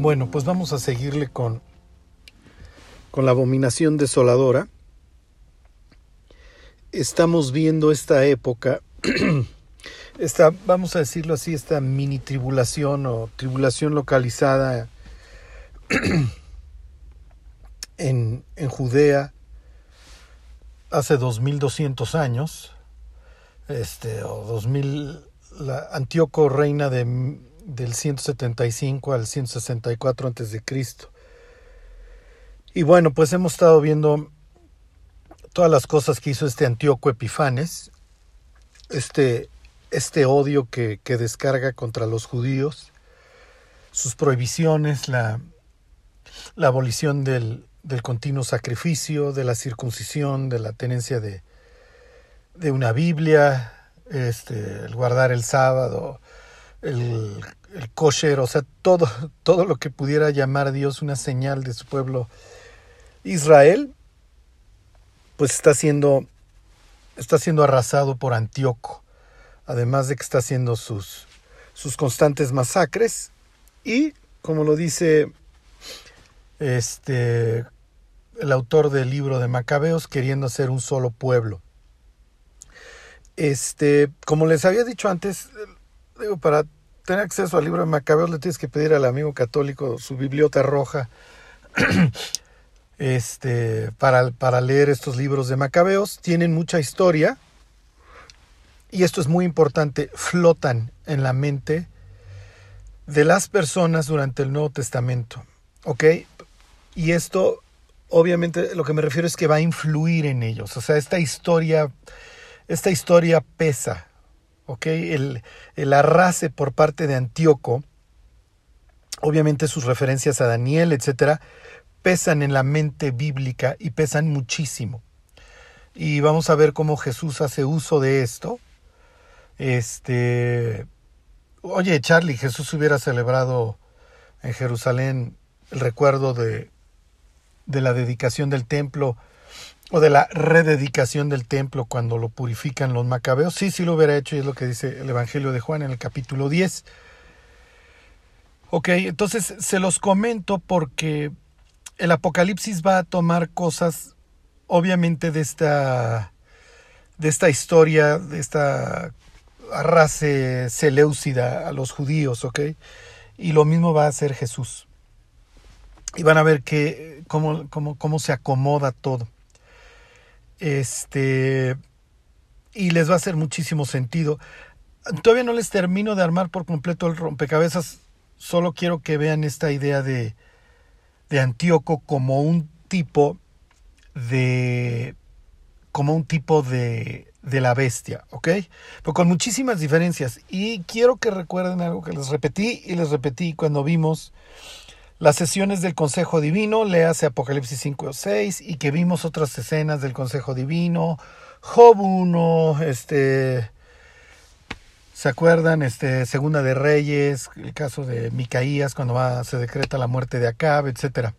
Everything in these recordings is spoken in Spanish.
Bueno, pues vamos a seguirle con, con la abominación desoladora. Estamos viendo esta época, esta, vamos a decirlo así, esta mini tribulación o tribulación localizada en, en Judea hace 2200 años, este, o 2000, la Antíoco reina de del 175 al 164 antes de Cristo. Y bueno, pues hemos estado viendo todas las cosas que hizo este Antíoco Epifanes, este, este odio que, que descarga contra los judíos, sus prohibiciones, la, la abolición del, del, continuo sacrificio, de la circuncisión, de la tenencia de, de una Biblia, este, el guardar el sábado, el, el kosher, o sea, todo, todo lo que pudiera llamar Dios una señal de su pueblo Israel, pues está siendo, está siendo arrasado por Antíoco, además de que está haciendo sus, sus constantes masacres y, como lo dice este, el autor del libro de Macabeos, queriendo hacer un solo pueblo. Este, como les había dicho antes, digo, para tener acceso al libro de Macabeos le tienes que pedir al amigo católico su bibliota roja este, para, para leer estos libros de Macabeos. Tienen mucha historia y esto es muy importante, flotan en la mente de las personas durante el Nuevo Testamento. ¿Ok? Y esto, obviamente, lo que me refiero es que va a influir en ellos. O sea, esta historia, esta historia pesa. El, el arrase por parte de Antíoco, obviamente sus referencias a Daniel, etcétera, pesan en la mente bíblica y pesan muchísimo. Y vamos a ver cómo Jesús hace uso de esto. Este, oye, Charlie, Jesús hubiera celebrado en Jerusalén el recuerdo de, de la dedicación del templo o de la rededicación del templo cuando lo purifican los macabeos. Sí, sí lo hubiera hecho y es lo que dice el Evangelio de Juan en el capítulo 10. Ok, entonces se los comento porque el Apocalipsis va a tomar cosas, obviamente, de esta, de esta historia, de esta arrase seleucida a los judíos, ¿ok? Y lo mismo va a hacer Jesús. Y van a ver que, cómo, cómo, cómo se acomoda todo. Este, y les va a hacer muchísimo sentido. Todavía no les termino de armar por completo el rompecabezas, solo quiero que vean esta idea de, de Antíoco como un tipo de como un tipo de, de la bestia, ¿ok? Pero con muchísimas diferencias. Y quiero que recuerden algo que les repetí y les repetí cuando vimos las sesiones del Consejo Divino, le hace Apocalipsis 5 o 6, y que vimos otras escenas del Consejo Divino, Job 1, este, ¿se acuerdan? Este, Segunda de Reyes, el caso de Micaías cuando va, se decreta la muerte de Acab, etcétera.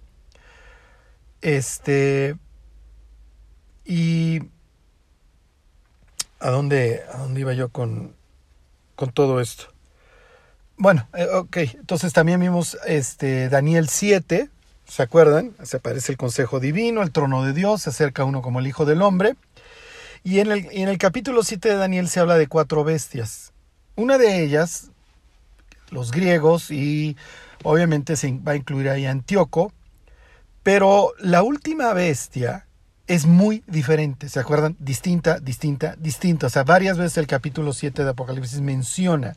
Este, y ¿a dónde, a dónde iba yo con, con todo esto? Bueno, eh, ok, entonces también vimos este, Daniel 7, ¿se acuerdan? Se aparece el Consejo Divino, el trono de Dios, se acerca uno como el Hijo del Hombre. Y en el, en el capítulo 7 de Daniel se habla de cuatro bestias. Una de ellas, los griegos, y obviamente se va a incluir ahí Antíoco, pero la última bestia es muy diferente, ¿se acuerdan? Distinta, distinta, distinta. O sea, varias veces el capítulo 7 de Apocalipsis menciona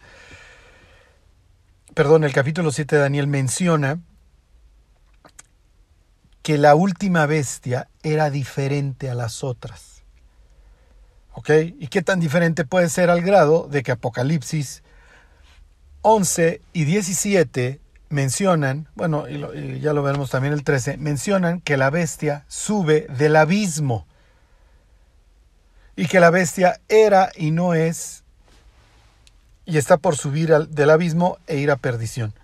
perdón, el capítulo 7 de Daniel menciona que la última bestia era diferente a las otras. ¿Ok? ¿Y qué tan diferente puede ser al grado de que Apocalipsis 11 y 17 mencionan, bueno, y, ya lo veremos también el 13, mencionan que la bestia sube del abismo y que la bestia era y no es y está por subir al, del abismo e ir a perdición.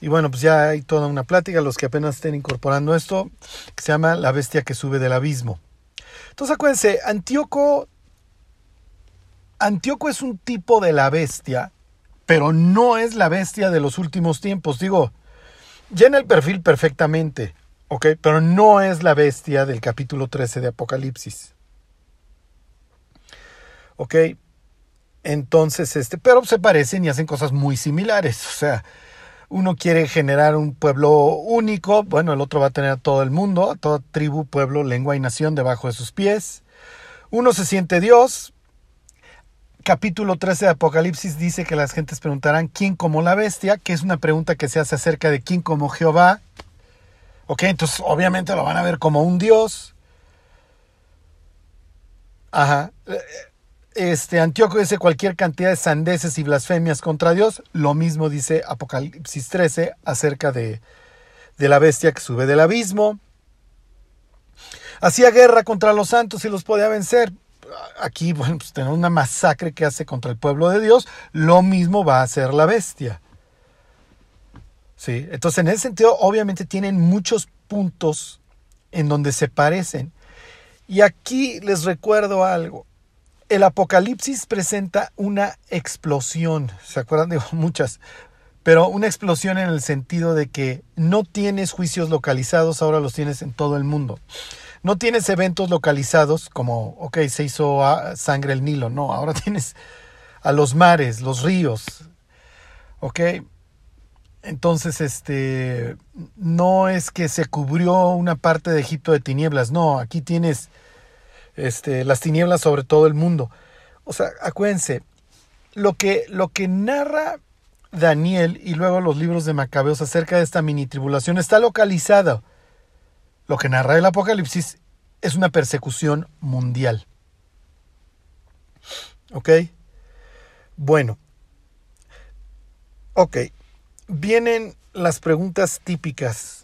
Y bueno, pues ya hay toda una plática, los que apenas estén incorporando esto, que se llama La bestia que sube del abismo. Entonces acuérdense, Antíoco, Antíoco es un tipo de la bestia, pero no es la bestia de los últimos tiempos. Digo, llena el perfil perfectamente, ¿ok? Pero no es la bestia del capítulo 13 de Apocalipsis. ¿Ok? Entonces, este, pero se parecen y hacen cosas muy similares. O sea, uno quiere generar un pueblo único, bueno, el otro va a tener a todo el mundo, a toda tribu, pueblo, lengua y nación debajo de sus pies. Uno se siente Dios. Capítulo 13 de Apocalipsis dice que las gentes preguntarán quién como la bestia, que es una pregunta que se hace acerca de quién como Jehová. Ok, entonces obviamente lo van a ver como un Dios. Ajá. Este, Antíoco dice cualquier cantidad de sandeces y blasfemias contra Dios. Lo mismo dice Apocalipsis 13 acerca de, de la bestia que sube del abismo. Hacía guerra contra los santos y los podía vencer. Aquí, bueno, pues tenemos una masacre que hace contra el pueblo de Dios. Lo mismo va a hacer la bestia. Sí, entonces en ese sentido, obviamente tienen muchos puntos en donde se parecen. Y aquí les recuerdo algo el Apocalipsis presenta una explosión, ¿se acuerdan? de muchas, pero una explosión en el sentido de que no tienes juicios localizados, ahora los tienes en todo el mundo. No tienes eventos localizados como, ok, se hizo sangre el Nilo, no, ahora tienes a los mares, los ríos, ok. Entonces, este, no es que se cubrió una parte de Egipto de tinieblas, no, aquí tienes este, las tinieblas sobre todo el mundo. O sea, acuérdense, lo que, lo que narra Daniel y luego los libros de Macabeos acerca de esta mini tribulación está localizado. Lo que narra el Apocalipsis es una persecución mundial. ¿Ok? Bueno. Ok. Vienen las preguntas típicas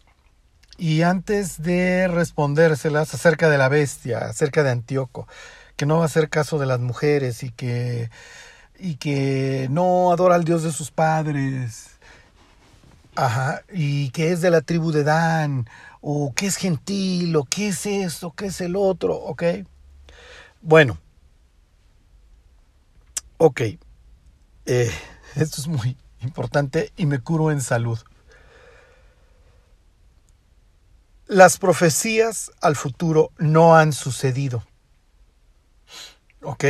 y antes de respondérselas acerca de la bestia, acerca de Antíoco, que no va a hacer caso de las mujeres y que, y que no adora al Dios de sus padres, ajá, y que es de la tribu de Dan, o que es gentil, o qué es esto, qué es el otro, ¿ok? Bueno, ok, eh, esto es muy importante y me curo en salud. Las profecías al futuro no han sucedido. ¿Ok?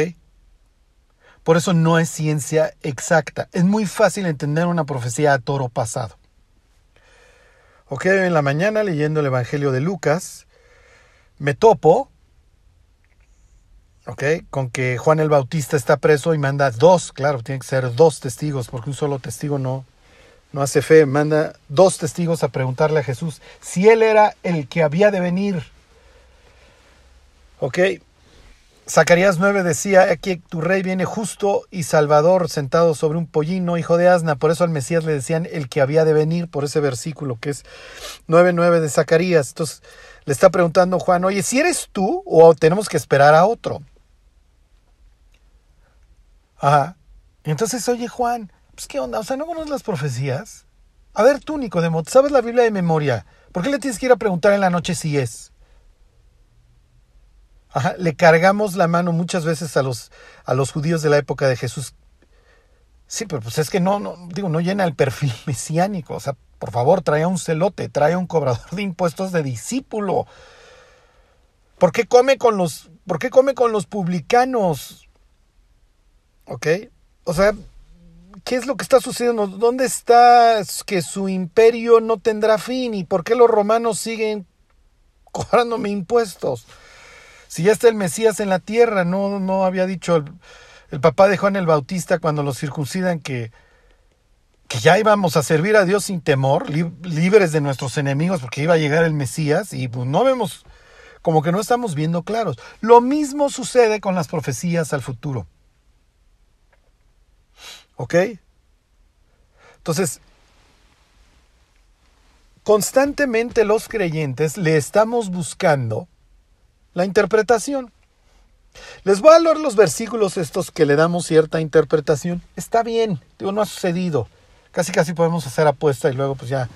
Por eso no es ciencia exacta. Es muy fácil entender una profecía a toro pasado. Ok, en la mañana leyendo el Evangelio de Lucas, me topo, ok, con que Juan el Bautista está preso y manda dos, claro, tiene que ser dos testigos, porque un solo testigo no, no hace fe, manda dos testigos a preguntarle a Jesús si él era el que había de venir. Ok, Zacarías 9 decía, aquí tu rey viene justo y salvador sentado sobre un pollino, hijo de asna. Por eso al Mesías le decían el que había de venir, por ese versículo que es 9.9 de Zacarías. Entonces le está preguntando Juan, oye, si eres tú o tenemos que esperar a otro. Ajá. entonces, oye Juan, pues qué onda, o sea, ¿no conoces las profecías? A ver tú, Nicodemo, ¿sabes la Biblia de memoria? ¿Por qué le tienes que ir a preguntar en la noche si es? Ajá, le cargamos la mano muchas veces a los, a los judíos de la época de Jesús. Sí, pero pues es que no, no, digo, no llena el perfil mesiánico. O sea, por favor, trae un celote, trae un cobrador de impuestos de discípulo. ¿Por qué come con los, por qué come con los publicanos? ¿Ok? O sea, ¿Qué es lo que está sucediendo? ¿Dónde está que su imperio no tendrá fin? ¿Y por qué los romanos siguen cobrándome impuestos? Si ya está el Mesías en la tierra, no, no había dicho el, papá de Juan el Bautista cuando los circuncidan que, que ya íbamos a servir a Dios sin temor, libres de nuestros enemigos, porque iba a llegar el Mesías y pues no vemos, como que no estamos viendo claros. Lo mismo sucede con las profecías al futuro. ¿Ok? Entonces, constantemente los creyentes le estamos buscando la interpretación. Les voy a leer los versículos estos que le damos cierta interpretación. Está bien, digo, no ha sucedido. Casi casi podemos hacer apuesta y luego pues ya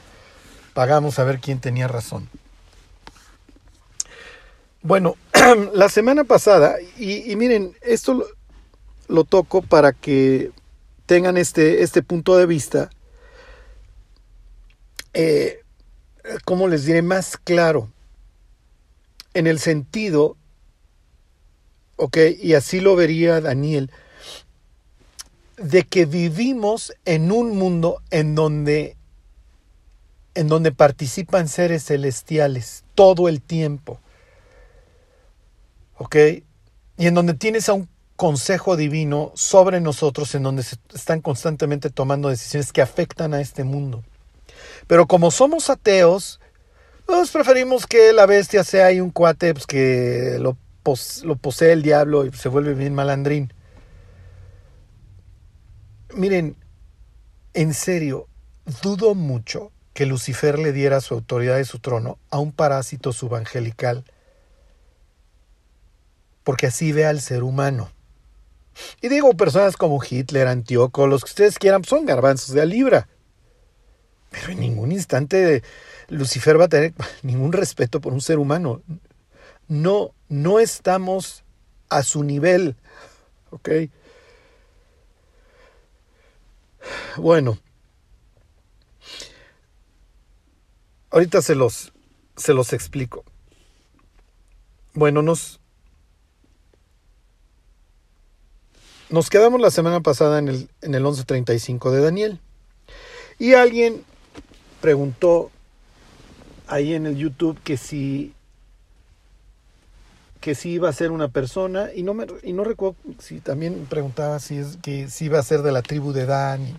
pagamos a ver quién tenía razón. Bueno, la semana pasada, y, miren, esto lo, lo toco para que tengan este, este punto de vista, eh, ¿cómo les diré? Más claro. En el sentido, ok, y así lo vería Daniel, de que vivimos en un mundo en donde en donde participan seres celestiales todo el tiempo. ¿Ok? Y en donde tienes a un consejo divino sobre nosotros, en donde se están constantemente tomando decisiones que afectan a este mundo. Pero como somos ateos, pues preferimos que la bestia sea ahí un cuate pues, que lo, lo posee el diablo y se vuelve bien malandrín. Miren, en serio, dudo mucho que Lucifer le diera su autoridad y su trono a un parásito subangelical, porque así ve al ser humano. Y digo, personas como Hitler, Antíoco, los que ustedes quieran, son garbanzos de a libra. Pero en ningún instante Lucifer va a tener ningún respeto por un ser humano. No, no estamos a su nivel. ¿Ok? Bueno, Ahorita se los, se los explico. Bueno, nos, nos quedamos la semana pasada en el, en el 11.35 de Daniel. Y alguien preguntó ahí en el YouTube que si que iba a ser una persona y no me y no recuerdo si también preguntaba si es que si iba a ser de la tribu de Dan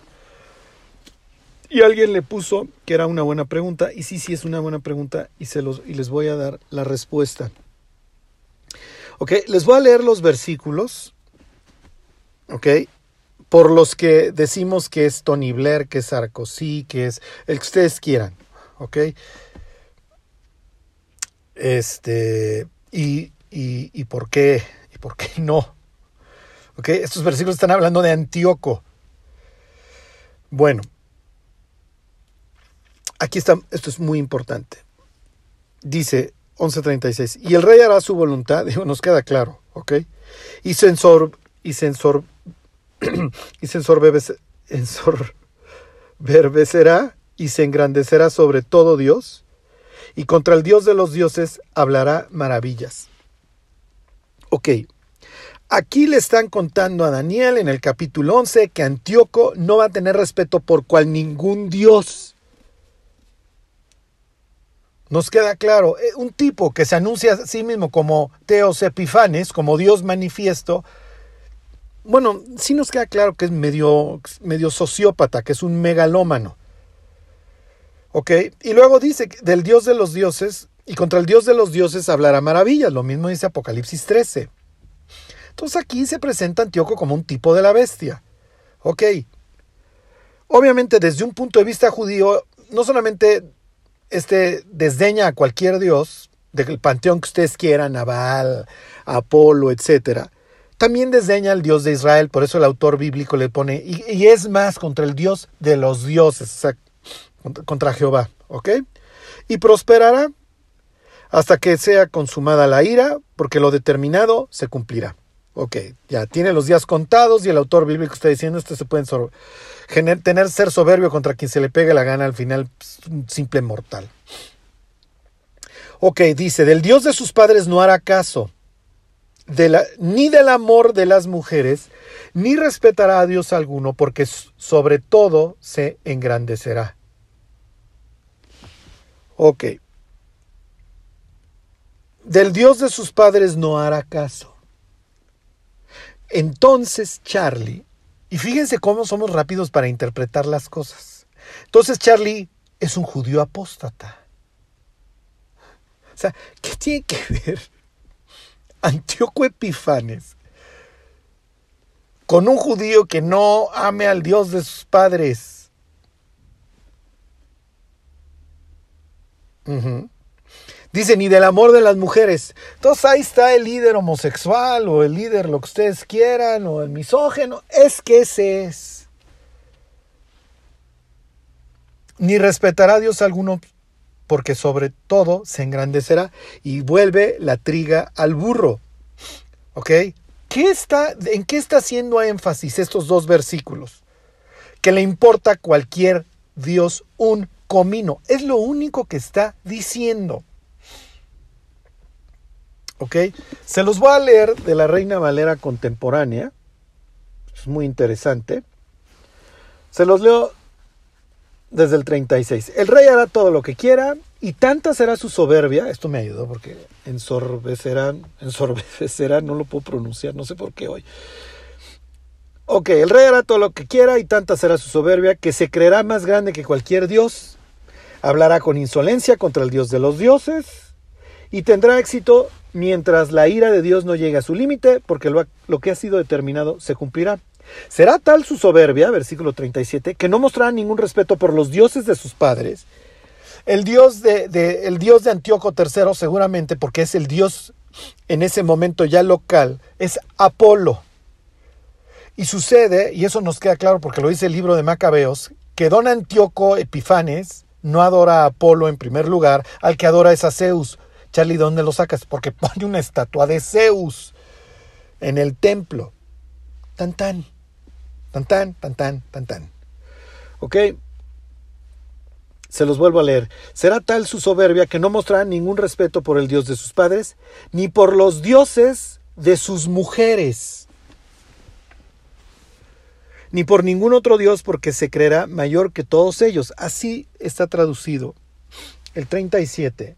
y alguien le puso que era una buena pregunta, y sí, sí es una buena pregunta, y, se los, y les voy a dar la respuesta. Ok, les voy a leer los versículos, ok, por los que decimos que es Tony Blair, que es Sarkozy, que es el que ustedes quieran, ok. Este, y, y, y por qué, y por qué no. Ok, estos versículos están hablando de Antíoco. Bueno, Aquí está, esto es muy importante. Dice 11.36, y el rey hará su voluntad, digo, nos queda claro, ¿ok? Y censor, y censor, y verbecerá y se engrandecerá sobre todo Dios, y contra el Dios de los dioses hablará maravillas. Ok, aquí le están contando a Daniel en el capítulo 11 que Antíoco no va a tener respeto por cual ningún Dios nos queda claro, eh, un tipo que se anuncia a sí mismo como Teos Epifanes, como Dios manifiesto, bueno, sí nos queda claro que es medio, sociópata, que es un megalómano. ¿Ok? Y luego dice del Dios de los dioses, y contra el Dios de los dioses hablará maravillas, lo mismo dice Apocalipsis 13. Entonces aquí se presenta Antíoco como un tipo de la bestia. ¿Ok? Obviamente desde un punto de vista judío, no solamente este desdeña a cualquier dios, del panteón que ustedes quieran, a Baal, a Apolo, etc. También desdeña al Dios de Israel, por eso el autor bíblico le pone, y, es más contra el Dios de los dioses, contra Jehová, ¿ok? Y prosperará hasta que sea consumada la ira, porque lo determinado se cumplirá. Ok, ya tiene los días contados y el autor bíblico está diciendo esto se puede tener ser soberbio contra quien se le pegue la gana al final pues, un simple mortal. Ok, dice, del Dios de sus padres no hará caso, ni del amor de las mujeres, ni respetará a Dios alguno, porque sobre todo se engrandecerá. Ok. Del Dios de sus padres no hará caso. Entonces Charlie y fíjense cómo somos rápidos para interpretar las cosas. Entonces Charlie es un judío apóstata. O sea, ¿qué tiene que ver Antíoco Epifanes con un judío que no ame al Dios de sus padres? Dice, ni del amor de las mujeres. Entonces ahí está el líder homosexual o el líder lo que ustedes quieran o el misógeno. Es que ese es. Ni respetará a Dios alguno porque sobre todo se engrandecerá y vuelve la triga al burro. ¿Ok? ¿Qué está, ¿En qué está haciendo énfasis estos dos versículos? Que le importa cualquier Dios un comino. Es lo único que está diciendo. ¿Ok? Se los voy a leer de la Reina Valera contemporánea. Es muy interesante. Se los leo desde el 36. El rey hará todo lo que quiera y tanta será su soberbia. Esto me ayudó porque ensorbecerá, ensorbecerá, no lo puedo pronunciar, no sé por qué hoy. Ok, el rey hará todo lo que quiera y tanta será su soberbia que se creerá más grande que cualquier dios. Hablará con insolencia contra el dios de los dioses y tendrá éxito mientras la ira de Dios no llegue a su límite, porque lo, lo, que ha sido determinado se cumplirá. Será tal su soberbia, versículo 37, que no mostrará ningún respeto por los dioses de sus padres. El dios de, el dios de Antíoco III, seguramente, porque es el dios en ese momento ya local, es Apolo. Y sucede, y eso nos queda claro porque lo dice el libro de Macabeos, que don Antíoco Epifanes no adora a Apolo en primer lugar, al que adora es a Zeus. Charlie, ¿dónde lo sacas? Porque pone una estatua de Zeus en el templo. Tan tan. Tan tan, tan tan, tan. ¿Ok? Se los vuelvo a leer. Será tal su soberbia que no mostrará ningún respeto por el Dios de sus padres, ni por los dioses de sus mujeres, ni por ningún otro Dios, porque se creerá mayor que todos ellos. Así está traducido el 37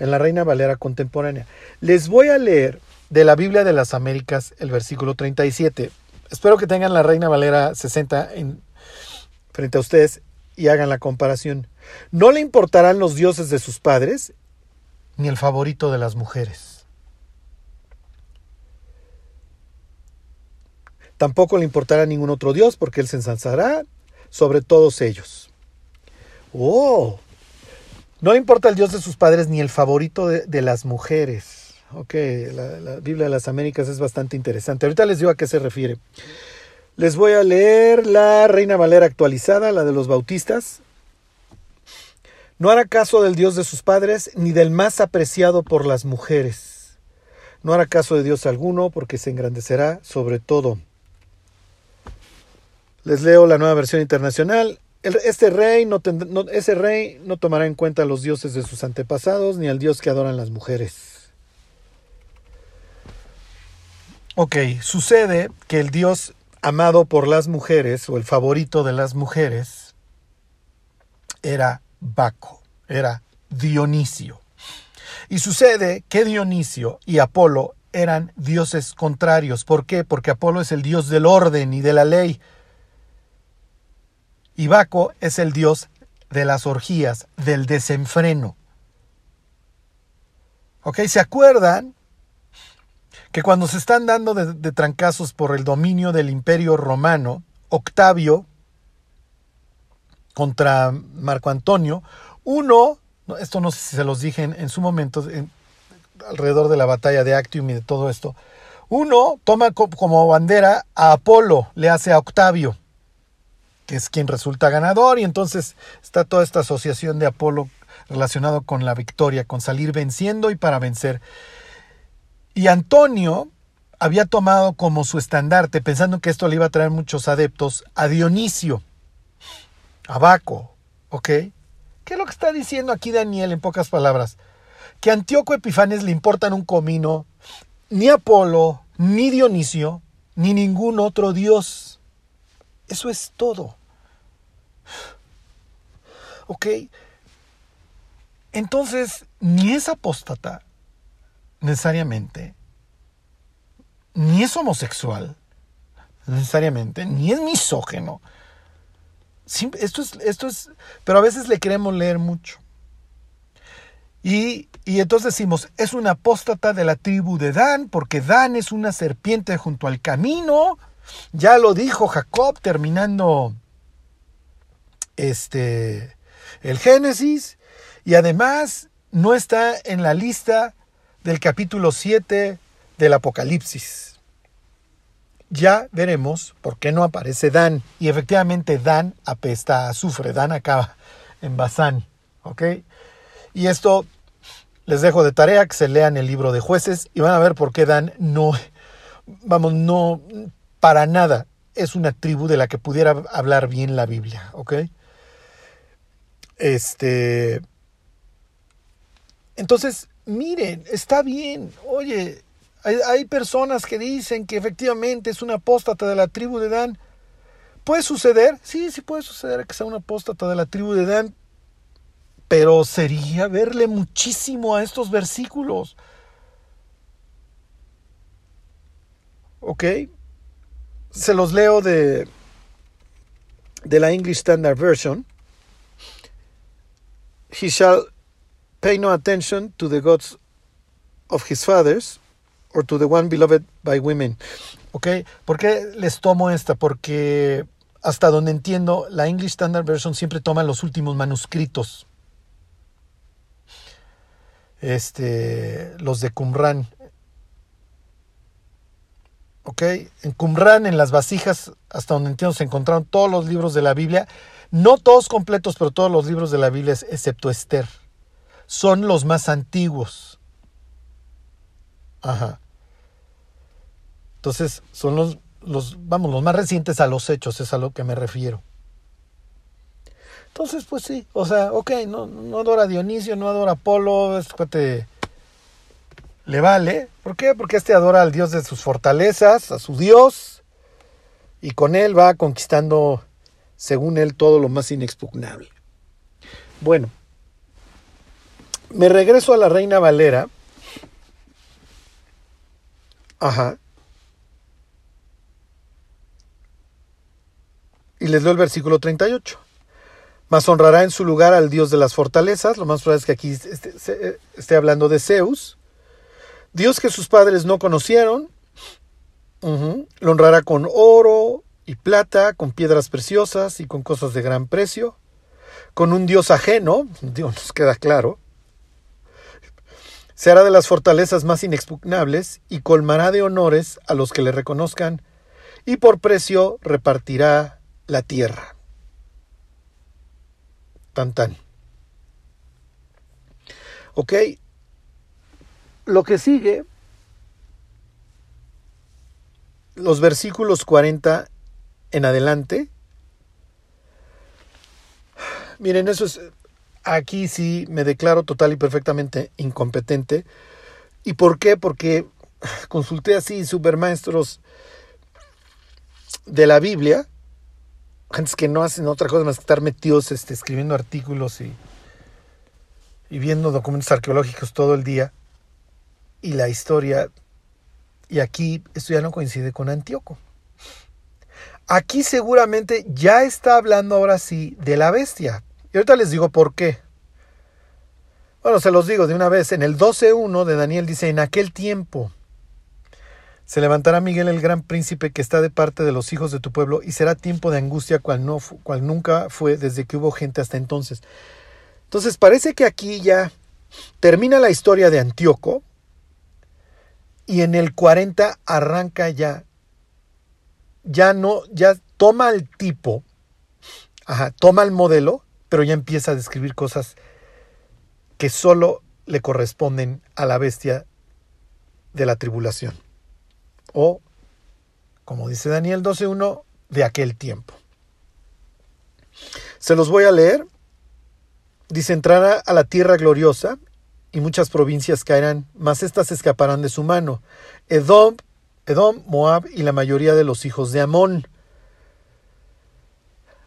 en la Reina Valera contemporánea. Les voy a leer de la Biblia de las Américas el versículo 37. Espero que tengan la Reina Valera 60 en, frente a ustedes y hagan la comparación. No le importarán los dioses de sus padres ni el favorito de las mujeres. Tampoco le importará ningún otro dios porque él se ensalzará sobre todos ellos. ¡Oh! No importa el dios de sus padres ni el favorito de las mujeres. Ok, la, Biblia de las Américas es bastante interesante. Ahorita les digo a qué se refiere. Les voy a leer la Reina Valera actualizada, la de los bautistas. No hará caso del Dios de sus padres, ni del más apreciado por las mujeres. No hará caso de Dios alguno, porque se engrandecerá sobre todo. Les leo la nueva versión internacional. Este rey no, no, ese rey no tomará en cuenta a los dioses de sus antepasados, ni al Dios que adoran las mujeres. Ok, sucede que el dios amado por las mujeres, o el favorito de las mujeres, era Baco, era Dionisio. Y sucede que Dionisio y Apolo eran dioses contrarios. ¿Por qué? Porque Apolo es el dios del orden y de la ley. Y Baco es el dios de las orgías, del desenfreno. ¿Ok? ¿Se acuerdan que cuando se están dando de, trancazos por el dominio del imperio romano, Octavio contra Marco Antonio, uno, esto no sé si se los dije en, en su momento, en, alrededor de la batalla de Actium y de todo esto, uno toma co como bandera a Apolo, le hace a Octavio, que es quien resulta ganador, y entonces está toda esta asociación de Apolo relacionado con la victoria, con salir venciendo y para vencer. Y Antonio había tomado como su estandarte, pensando que esto le iba a traer muchos adeptos, a Dionisio, a Baco, ¿ok? ¿Qué es lo que está diciendo aquí Daniel en pocas palabras? Que a Antíoco Epifanes le importan un comino, ni Apolo, ni Dionisio, ni ningún otro dios. Eso es todo. ¿Ok? Entonces, ni es apóstata, necesariamente, ni es homosexual, necesariamente, ni es misógeno. Esto es, esto es, pero a veces le queremos leer mucho. Y, y entonces decimos, es una apóstata de la tribu de Dan, porque Dan es una serpiente junto al camino. Ya lo dijo Jacob terminando este, el Génesis. Y además no está en la lista del capítulo 7 del Apocalipsis. Ya veremos por qué no aparece Dan. Y efectivamente Dan apesta a azufre. Dan acaba en Bazán. ¿Ok? Y esto les dejo de tarea que se lean el libro de jueces y van a ver por qué Dan no, vamos, no, para nada es una tribu de la que pudiera hablar bien la Biblia. ¿Ok? Este. Entonces, miren, está bien. Oye, hay, personas que dicen que efectivamente es una apóstata de la tribu de Dan. ¿Puede suceder? Sí, sí puede suceder que sea una apóstata de la tribu de Dan. Pero sería verle muchísimo a estos versículos. ¿Ok? Se los leo de, de la English Standard Version. He shall pay no attention to the gods of his fathers or to the one beloved by women. ¿Ok? ¿Por qué les tomo esta? Porque hasta donde entiendo, la English Standard Version siempre toma los últimos manuscritos. Este, los de Qumran. ¿Ok? En Qumran, en las vasijas, hasta donde entiendo, se encontraron todos los libros de la Biblia. No todos completos, pero todos los libros de la Biblia, excepto Esther. Son los más antiguos. Ajá. Entonces, son los, los, vamos, los más recientes a los hechos, es a lo que me refiero. Entonces, pues sí, o sea, ok, no, no adora a Dionisio, no adora a Apolo, este le vale. ¿Por qué? Porque este adora al Dios de sus fortalezas, a su Dios, y con él va conquistando, según él, todo lo más inexpugnable. Bueno, me regreso a la Reina Valera. Ajá. Y les doy el versículo 38. Mas honrará en su lugar al Dios de las fortalezas. Lo más probable es que aquí esté, esté hablando de Zeus. Dios que sus padres no conocieron. Lo honrará con oro y plata, con piedras preciosas y con cosas de gran precio. Con un Dios ajeno, Dios nos queda claro. Se hará de las fortalezas más inexpugnables y colmará de honores a los que le reconozcan, y por precio repartirá la tierra. Tan tan. Ok. Lo que sigue, los versículos 40 en adelante. Miren, eso es. Aquí sí me declaro total y perfectamente incompetente. ¿Y por qué? Porque consulté así supermaestros de la Biblia gentes que no hacen otra cosa más que estar metidos este, escribiendo artículos y viendo documentos arqueológicos todo el día. Y la historia, y aquí esto ya no coincide con Antíoco. Aquí seguramente ya está hablando ahora sí de la bestia. Y ahorita les digo por qué. Bueno, se los digo de una vez. En el 12.1 de Daniel dice, en aquel tiempo se levantará Miguel el gran príncipe que está de parte de los hijos de tu pueblo y será tiempo de angustia cual, no, cual nunca fue desde que hubo gente hasta entonces. Entonces parece que aquí ya termina la historia de Antíoco y en el 40 arranca ya, ya no, ya toma el tipo, toma el modelo, pero ya empieza a describir cosas que solo le corresponden a la bestia de la tribulación o, como dice Daniel 12.1, de aquel tiempo. Se los voy a leer. Dice, entrará a la tierra gloriosa y muchas provincias caerán, mas éstas escaparán de su mano. Edom, Edom, Moab y la mayoría de los hijos de Amón.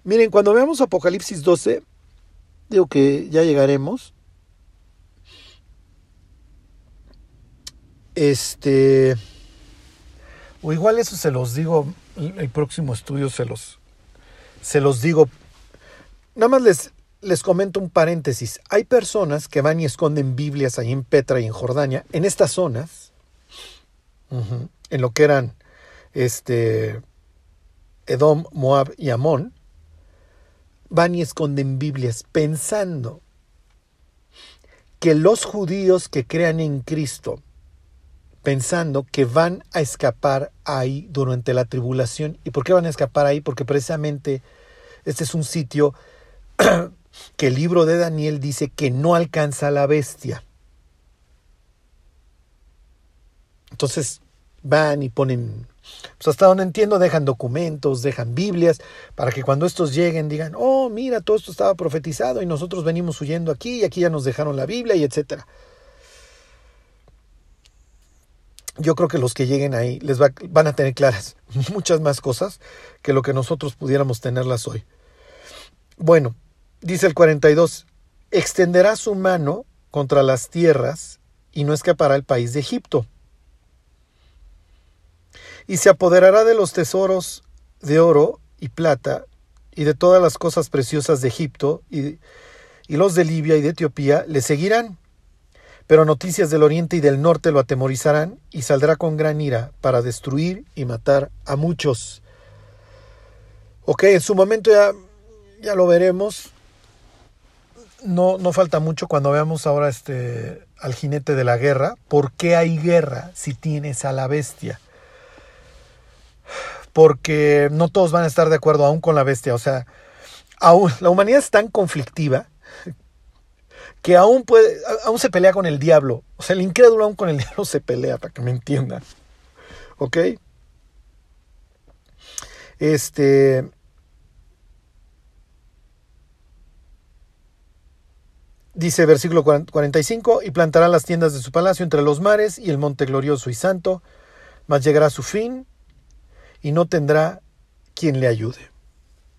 Miren, cuando veamos Apocalipsis 12, digo que ya llegaremos. Este o igual eso se los digo, el próximo estudio se los, se los digo. Nada más les, les comento un paréntesis. Hay personas que van y esconden Biblias ahí en Petra y en Jordania, en estas zonas, en lo que eran este, Edom, Moab y Amón, van y esconden Biblias pensando que los judíos que crean en Cristo pensando que van a escapar ahí durante la tribulación. ¿Y por qué van a escapar ahí? Porque precisamente este es un sitio que el libro de Daniel dice que no alcanza a la bestia. Entonces van y ponen Pues hasta donde entiendo dejan documentos, dejan Biblias, para que cuando estos lleguen digan, oh, mira, todo esto estaba profetizado y nosotros venimos huyendo aquí y aquí ya nos dejaron la Biblia y etcétera. Yo creo que los que lleguen ahí les van a tener claras muchas más cosas que lo que nosotros pudiéramos tenerlas hoy. Bueno, dice el 42, extenderá su mano contra las tierras y no escapará el país de Egipto y se apoderará de los tesoros de oro y plata y de todas las cosas preciosas de Egipto y, y los de Libia y de Etiopía le seguirán. Pero noticias del oriente y del norte lo atemorizarán y saldrá con gran ira para destruir y matar a muchos. Ok, en su momento ya, ya lo veremos. No, no falta mucho cuando veamos ahora este, al jinete de la guerra. ¿Por qué hay guerra si tienes a la bestia? Porque no todos van a estar de acuerdo aún con la bestia. O sea, aún, la humanidad es tan conflictiva que aún, puede, aún se pelea con el diablo. O sea, el incrédulo aún con el diablo se pelea, para que me entiendan. ¿Ok? Este... Dice versículo 45, y plantará las tiendas de su palacio entre los mares y el monte glorioso y santo, mas llegará su fin y no tendrá quien le ayude.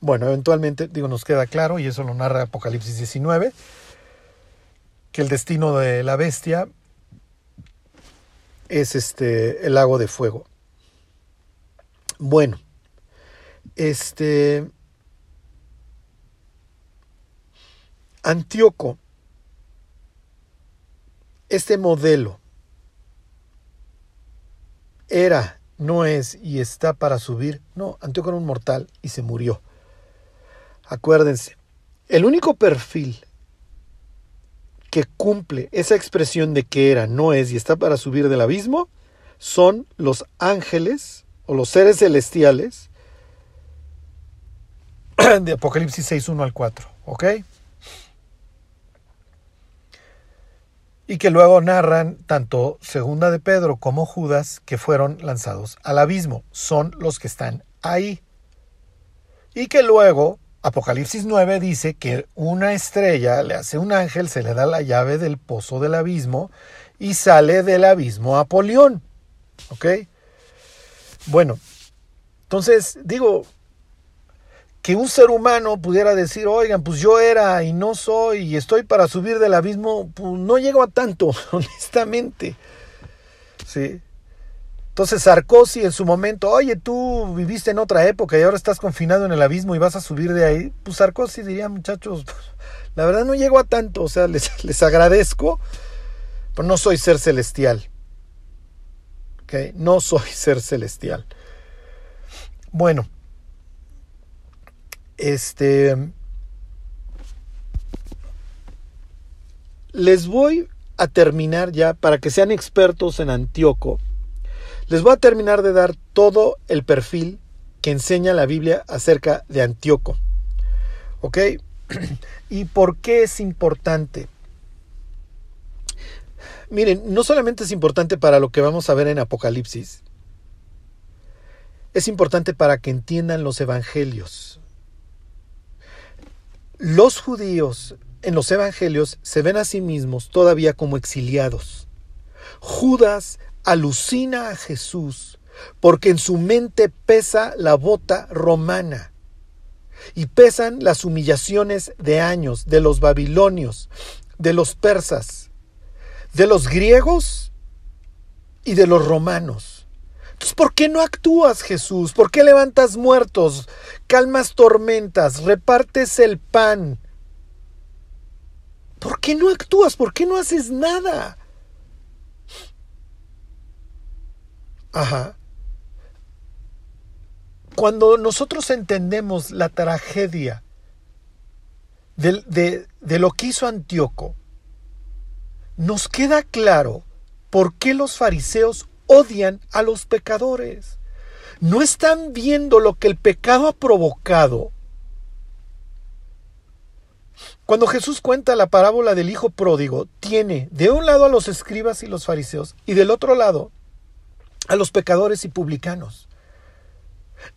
Bueno, eventualmente, digo, nos queda claro, y eso lo narra Apocalipsis 19, que el destino de la bestia es este el lago de fuego. Bueno, este Antíoco, este modelo era no es y está para subir. No, Antíoco era un mortal y se murió. Acuérdense, el único perfil que cumple esa expresión de que era, no es y está para subir del abismo son los ángeles o los seres celestiales de Apocalipsis 6, 1 al 4. ¿Ok? Y que luego narran tanto Segunda de Pedro como Judas que fueron lanzados al abismo. Son los que están ahí. Y que luego Apocalipsis 9 dice que una estrella le hace un ángel, se le da la llave del pozo del abismo y sale del abismo a Polión. ¿Ok? Bueno, entonces digo, que un ser humano pudiera decir, oigan, pues yo era y no soy y estoy para subir del abismo, pues no llego a tanto, honestamente. Sí. Entonces Sarkozy en su momento, oye, tú viviste en otra época y ahora estás confinado en el abismo y vas a subir de ahí, pues Sarkozy diría, muchachos, la verdad no llego a tanto, o sea, les, les agradezco, pero no soy ser celestial. ¿Ok? No soy ser celestial. Bueno, este. Les voy a terminar ya, para que sean expertos en Antíoco, les voy a terminar de dar todo el perfil que enseña la Biblia acerca de Antíoco. ¿Ok? ¿Y por qué es importante? Miren, no solamente es importante para lo que vamos a ver en Apocalipsis, es importante para que entiendan los evangelios. Los judíos en los evangelios se ven a sí mismos todavía como exiliados. Judas alucina a Jesús porque en su mente pesa la bota romana y pesan las humillaciones de años de los babilonios, de los persas, de los griegos y de los romanos. ¿Por qué no actúas, Jesús? ¿Por qué levantas muertos, calmas tormentas, repartes el pan? ¿Por qué no actúas? ¿Por qué no haces nada? Ajá. Cuando nosotros entendemos la tragedia de, de, lo que hizo Antíoco, nos queda claro por qué los fariseos odian a los pecadores. No están viendo lo que el pecado ha provocado. Cuando Jesús cuenta la parábola del Hijo Pródigo, tiene de un lado a los escribas y los fariseos y del otro lado a los pecadores y publicanos.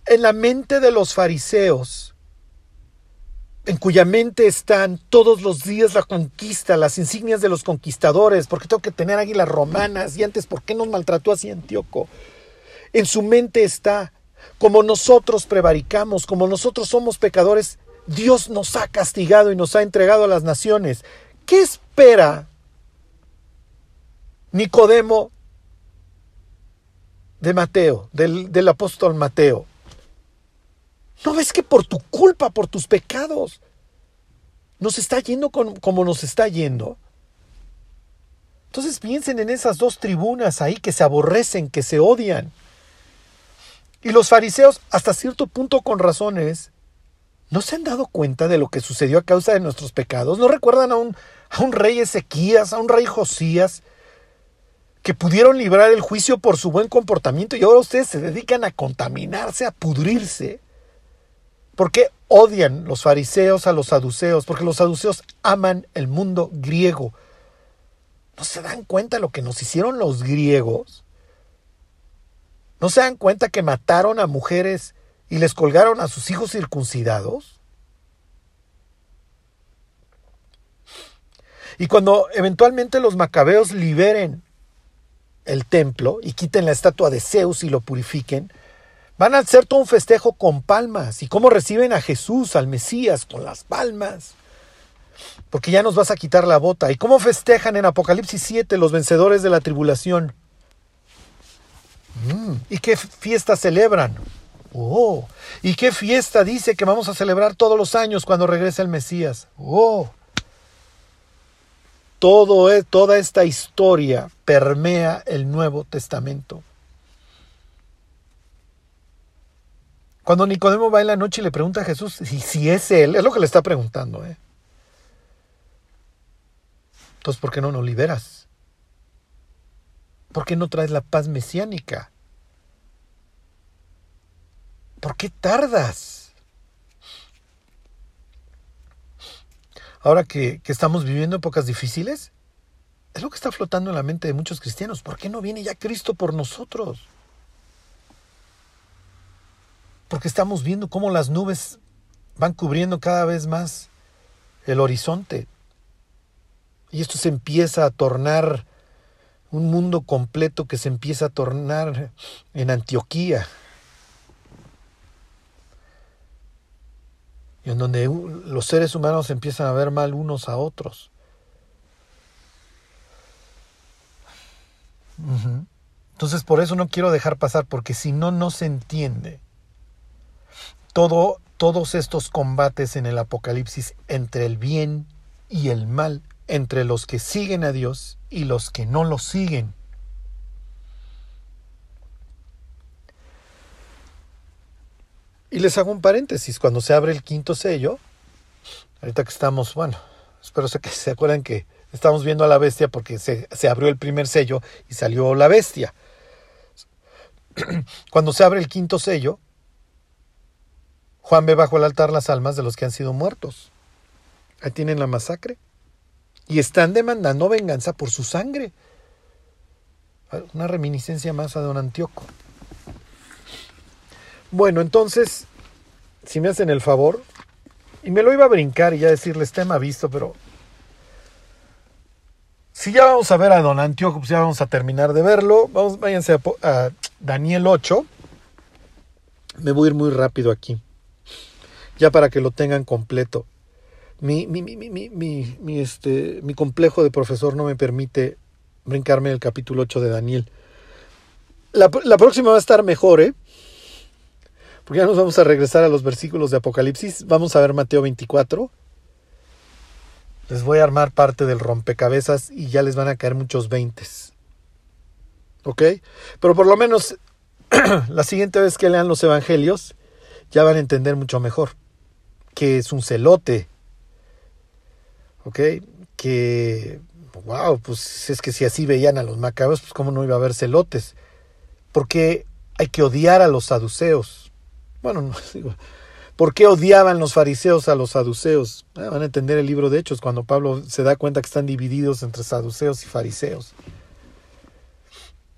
En la mente de los fariseos, en cuya mente están todos los días la conquista, las insignias de los conquistadores, porque tengo que tener águilas romanas y antes, ¿por qué nos maltrató así Antíoco? En su mente está, como nosotros prevaricamos, como nosotros somos pecadores, Dios nos ha castigado y nos ha entregado a las naciones. ¿Qué espera Nicodemo de Mateo, del, del apóstol Mateo? ¿No ves que por tu culpa, por tus pecados, nos está yendo como nos está yendo? Entonces piensen en esas dos tribunas ahí que se aborrecen, que se odian. Y los fariseos, hasta cierto punto con razones, ¿no se han dado cuenta de lo que sucedió a causa de nuestros pecados? ¿No recuerdan a un, a un rey Ezequías, a un rey Josías, que pudieron librar el juicio por su buen comportamiento y ahora ustedes se dedican a contaminarse, a pudrirse? ¿Por qué odian los fariseos a los saduceos? Porque los saduceos aman el mundo griego. ¿No se dan cuenta lo que nos hicieron los griegos? ¿No se dan cuenta que mataron a mujeres y les colgaron a sus hijos circuncidados? Y cuando eventualmente los macabeos liberen el templo y quiten la estatua de Zeus y lo purifiquen, Van a hacer todo un festejo con palmas. ¿Y cómo reciben a Jesús, al Mesías, con las palmas? Porque ya nos vas a quitar la bota. ¿Y cómo festejan en Apocalipsis 7 los vencedores de la tribulación? Mm, ¿Y qué fiesta celebran? Oh, ¿y qué fiesta dice que vamos a celebrar todos los años cuando regrese el Mesías? Oh, todo, e, toda esta historia permea el Nuevo Testamento. Cuando Nicodemo va en la noche y le pregunta a Jesús si, si es él, es lo que le está preguntando. ¿eh? Entonces, ¿por qué no nos liberas? ¿Por qué no traes la paz mesiánica? ¿Por qué tardas? Ahora que, que estamos viviendo épocas difíciles, es lo que está flotando en la mente de muchos cristianos. ¿Por qué no viene ya Cristo por nosotros? Porque estamos viendo cómo las nubes van cubriendo cada vez más el horizonte. Y esto se empieza a tornar un mundo completo que se empieza a tornar en Antioquía. Y en donde los seres humanos empiezan a ver mal unos a otros. Entonces por eso no quiero dejar pasar, porque si no, no se entiende todo, todos estos combates en el Apocalipsis entre el bien y el mal, entre los que siguen a Dios y los que no lo siguen. Y les hago un paréntesis, cuando se abre el quinto sello, ahorita que estamos, bueno, espero que se acuerdan que estamos viendo a la bestia porque se, se abrió el primer sello y salió la bestia. Cuando se abre el quinto sello, Juan ve bajo el altar las almas de los que han sido muertos. Ahí tienen la masacre. Y están demandando venganza por su sangre. Una reminiscencia más a don Antíoco. Bueno, entonces, si me hacen el favor, y me lo iba a brincar y ya decirles tema visto, pero si ya vamos a ver a don Antíoco, pues ya vamos a terminar de verlo. Vamos, váyanse a, a Daniel 8. Me voy a ir muy rápido aquí ya para que lo tengan completo. Mi, mi, mi, mi, este, mi complejo de profesor no me permite brincarme el capítulo 8 de Daniel. La, la, próxima va a estar mejor, ¿eh? Porque ya nos vamos a regresar a los versículos de Apocalipsis. Vamos a ver Mateo 24. Les voy a armar parte del rompecabezas y ya les van a caer muchos veintes. ¿Ok? Pero por lo menos la siguiente vez que lean los evangelios ya van a entender mucho mejor que es un celote. ¿Ok? Que, wow, pues es que si así veían a los macabeos, pues cómo no iba a haber celotes. Porque hay que odiar a los saduceos. Bueno, no digo, ¿por qué odiaban los fariseos a los saduceos? Ah, van a entender el libro de Hechos cuando Pablo se da cuenta que están divididos entre saduceos y fariseos.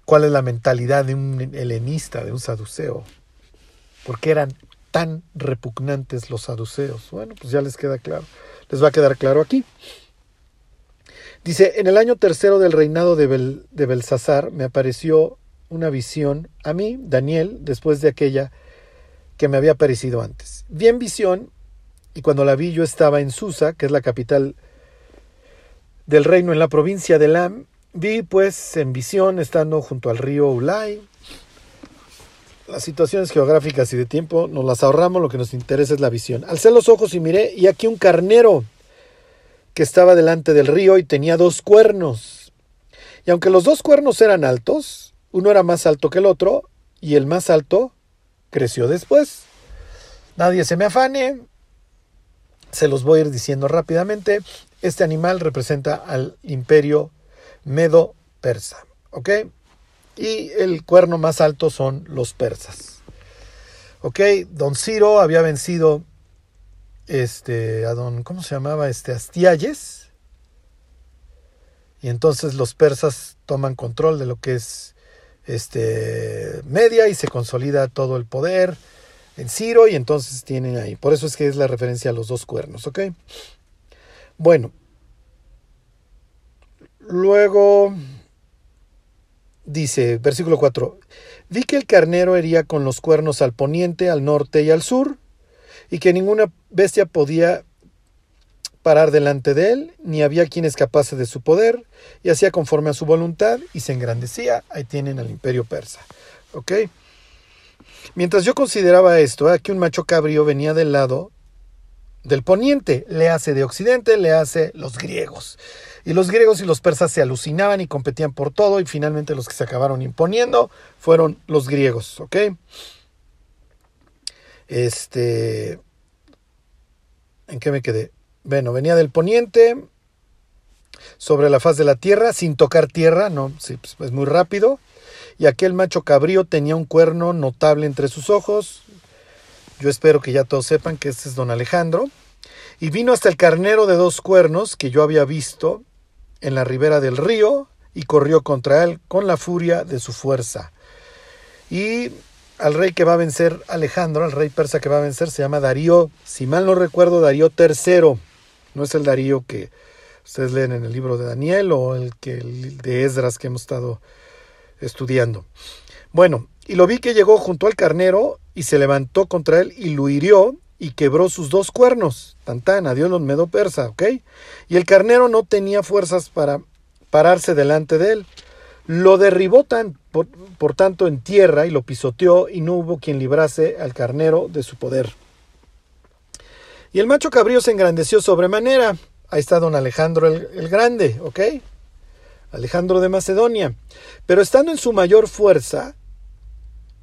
¿Cuál es la mentalidad de un helenista, de un saduceo? porque eran tan repugnantes los saduceos. Bueno, pues ya les queda claro. Les va a quedar claro aquí. Dice, en el año tercero del reinado de, Bel, Belsasar me apareció una visión a mí, Daniel, después de aquella que me había aparecido antes. Vi en visión, y cuando la vi yo estaba en Susa, que es la capital del reino en la provincia de Lam, vi pues en visión, estando junto al río Ulay, las situaciones geográficas y de tiempo nos las ahorramos, lo que nos interesa es la visión. Alcé los ojos y miré, y aquí un carnero que estaba delante del río y tenía dos cuernos. Y aunque los dos cuernos eran altos, uno era más alto que el otro, y el más alto creció después. Nadie se me afane, se los voy a ir diciendo rápidamente. Este animal representa al imperio medo-persa, ¿ok? Y el cuerno más alto son los persas. Ok, don Ciro había vencido este, a don, ¿cómo se llamaba? Este, Astialles. Y entonces los persas toman control de lo que es este, Media y se consolida todo el poder en Ciro y entonces tienen ahí. Por eso es que es la referencia a los dos cuernos, ¿ok? Bueno. Luego dice, versículo 4, vi que el carnero hería con los cuernos al poniente, al norte y al sur, y que ninguna bestia podía parar delante de él, ni había quien escapase de su poder, y hacía conforme a su voluntad, y se engrandecía. Ahí tienen al imperio persa. Mientras yo consideraba esto, aquí un macho cabrío venía del lado del poniente, le hace de occidente, le hace los griegos. Y los griegos y los persas se alucinaban y competían por todo y finalmente los que se acabaron imponiendo fueron los griegos, ¿ok? Este... ¿En qué me quedé? Bueno, venía del poniente sobre la faz de la tierra sin tocar tierra, no, pues, es muy rápido. Y aquel macho cabrío tenía un cuerno notable entre sus ojos. Yo espero que ya todos sepan que este es don Alejandro. Y vino hasta el carnero de dos cuernos que yo había visto en la ribera del río y corrió contra él con la furia de su fuerza. Y al rey que va a vencer Alejandro, al rey persa que va a vencer, se llama Darío, si mal no recuerdo, Darío III. No es el Darío que ustedes leen en el libro de Daniel o el, que, el de Esdras que hemos estado estudiando. Bueno, y lo vi que llegó junto al carnero y se levantó contra él y lo hirió y quebró sus dos cuernos. Tantán, adiós los medo persa, ¿ok? Y el carnero no tenía fuerzas para pararse delante de él. Lo derribó tan, por, por, tanto en tierra y lo pisoteó y no hubo quien librase al carnero de su poder. Y el macho cabrío se engrandeció sobremanera. Ahí está don Alejandro el, el Grande, ¿ok? Alejandro de Macedonia. Pero estando en su mayor fuerza,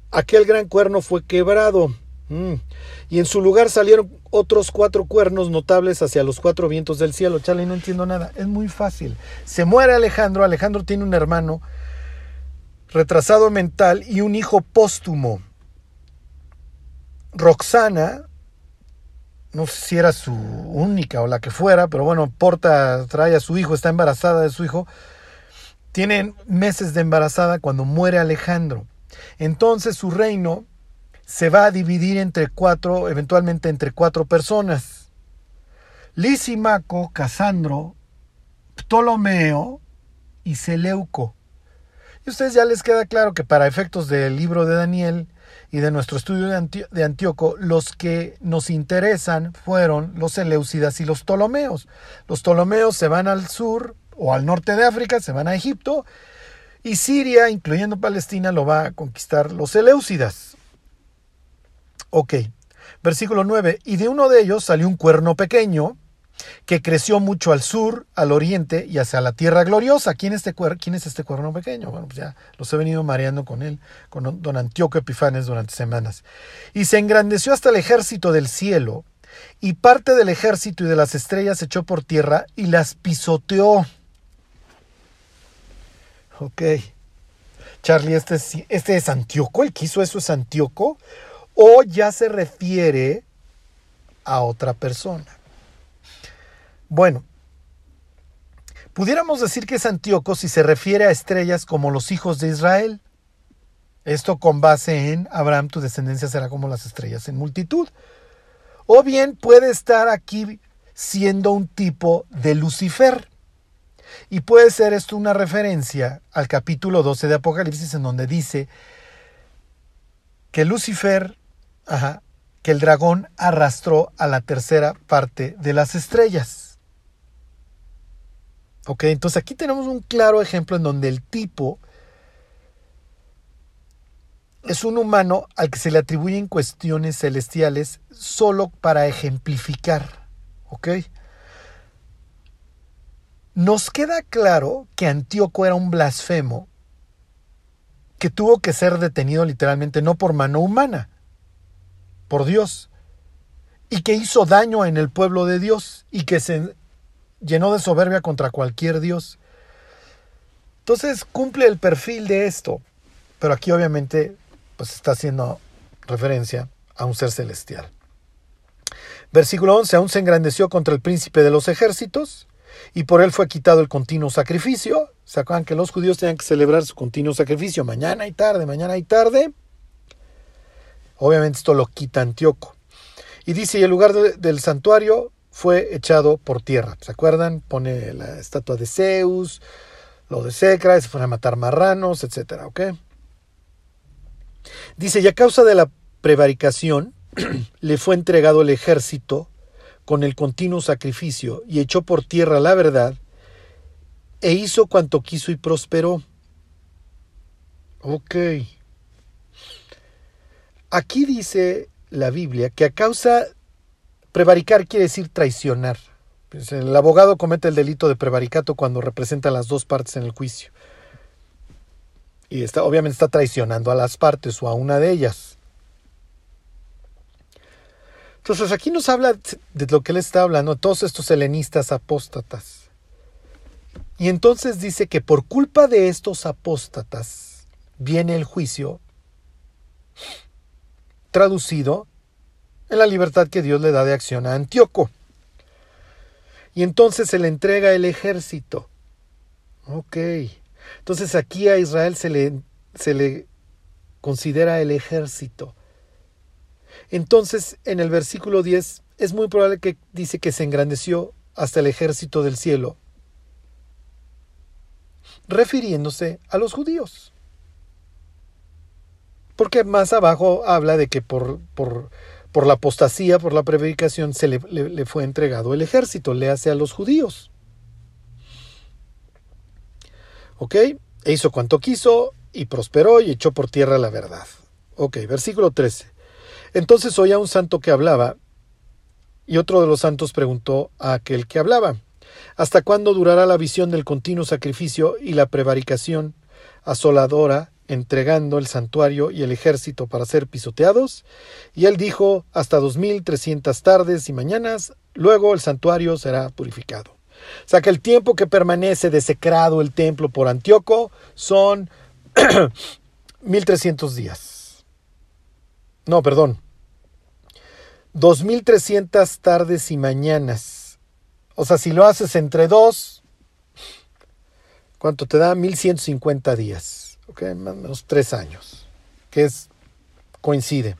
aquel gran cuerno fue quebrado Mm. Y en su lugar salieron otros cuatro cuernos notables hacia los cuatro vientos del cielo. Chale, no entiendo nada. Es muy fácil. Se muere Alejandro. Alejandro tiene un hermano retrasado mental y un hijo póstumo. Roxana, no sé si era su única o la que fuera, pero bueno, porta, trae a su hijo, está embarazada de su hijo. Tienen meses de embarazada cuando muere Alejandro. Entonces su reino se va a dividir entre cuatro, eventualmente entre cuatro personas. Lisimaco, Casandro, Ptolomeo y Seleuco. Y a ustedes ya les queda claro que para efectos del libro de Daniel y de nuestro estudio de, de Antíoco, los que nos interesan fueron los Seleucidas y los Ptolomeos. Los Ptolomeos se van al sur o al norte de África, se van a Egipto, y Siria, incluyendo Palestina, lo va a conquistar los Seleucidas. Ok. Versículo 9. Y de uno de ellos salió un cuerno pequeño que creció mucho al sur, al oriente y hacia la tierra gloriosa. ¿Quién es este, cuer ¿Quién es este cuerno pequeño? Bueno, pues ya los he venido mareando con él, con don Antíoco Epifanes durante semanas. Y se engrandeció hasta el ejército del cielo, y parte del ejército y de las estrellas echó por tierra y las pisoteó. Ok. Charlie, este es, este es Antíoco, el que hizo eso es Antíoco o ya se refiere a otra persona. Bueno, pudiéramos decir que es Antíoco si se refiere a estrellas como los hijos de Israel. Esto con base en Abraham, tu descendencia será como las estrellas en multitud. O bien puede estar aquí siendo un tipo de Lucifer. Y puede ser esto una referencia al capítulo 12 de Apocalipsis en donde dice que Lucifer, que el dragón arrastró a la tercera parte de las estrellas. Ok, entonces aquí tenemos un claro ejemplo en donde el tipo es un humano al que se le atribuyen cuestiones celestiales solo para ejemplificar. ¿Ok? Nos queda claro que Antíoco era un blasfemo que tuvo que ser detenido literalmente no por mano humana, por Dios, y que hizo daño en el pueblo de Dios y que se llenó de soberbia contra cualquier Dios. Entonces cumple el perfil de esto, pero aquí obviamente pues está haciendo referencia a un ser celestial. Versículo 11, aún se engrandeció contra el príncipe de los ejércitos, y por él fue quitado el continuo sacrificio. ¿Se acuerdan que los judíos tenían que celebrar su continuo sacrificio mañana y tarde, mañana y tarde? Obviamente esto lo quita Antíoco. Y dice, y el lugar del santuario fue echado por tierra. ¿Se acuerdan? Pone la estatua de Zeus, lo de Secra, se fueron a matar marranos, etcétera, ¿ok? Dice, y a causa de la prevaricación, le fue entregado el ejército con el continuo sacrificio y echó por tierra la verdad e hizo cuanto quiso y prosperó. Ok. Aquí dice la Biblia que a causa prevaricar quiere decir traicionar. Pues, el abogado comete el delito de prevaricato cuando representa las dos partes en el juicio. Y está, obviamente está traicionando a las partes o a una de ellas. Entonces aquí nos habla de lo que él está hablando, todos estos helenistas apóstatas. Y entonces dice que por culpa de estos apóstatas viene el juicio traducido en la libertad que Dios le da de acción a Antíoco. Y entonces se le entrega el ejército. Ok. Entonces aquí a Israel se le, se le considera el ejército. Entonces, en el versículo 10 es muy probable que dice que se engrandeció hasta el ejército del cielo, refiriéndose a los judíos. Porque más abajo habla de que por, por, por la apostasía, por la prevaricación, se le, le, fue entregado el ejército, le hace a los judíos. ¿Ok? E hizo cuanto quiso y prosperó y echó por tierra la verdad. Ok, versículo 13. Entonces oía un santo que hablaba, y otro de los santos preguntó a aquel que hablaba, ¿Hasta cuándo durará la visión del continuo sacrificio y la prevaricación asoladora, entregando el santuario y el ejército para ser pisoteados? Y él dijo, hasta dos mil trescientas tardes y mañanas, luego el santuario será purificado. O sea que el tiempo que permanece desecrado el templo por Antíoco son mil trescientos días. No, perdón, 2300 tardes y mañanas. O sea, si lo haces entre dos, ¿cuánto te da? 1150 días. ¿Ok? Más o menos tres años. Que es, coincide.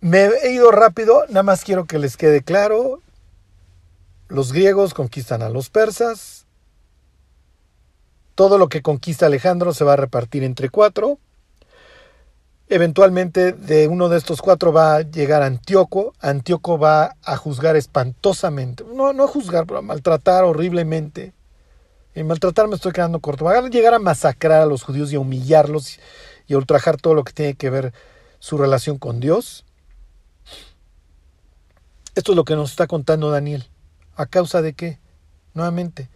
Me he ido rápido, nada más quiero que les quede claro. Los griegos conquistan a los persas. Todo lo que conquista Alejandro se va a repartir entre cuatro. Eventualmente de uno de estos cuatro va a llegar Antíoco. Antíoco va a juzgar espantosamente. No, no a juzgar, pero a maltratar horriblemente. En maltratar me estoy quedando corto. Va a llegar a masacrar a los judíos y a humillarlos y a ultrajar todo lo que tiene que ver su relación con Dios. Esto es lo que nos está contando Daniel. ¿A causa de qué? Nuevamente,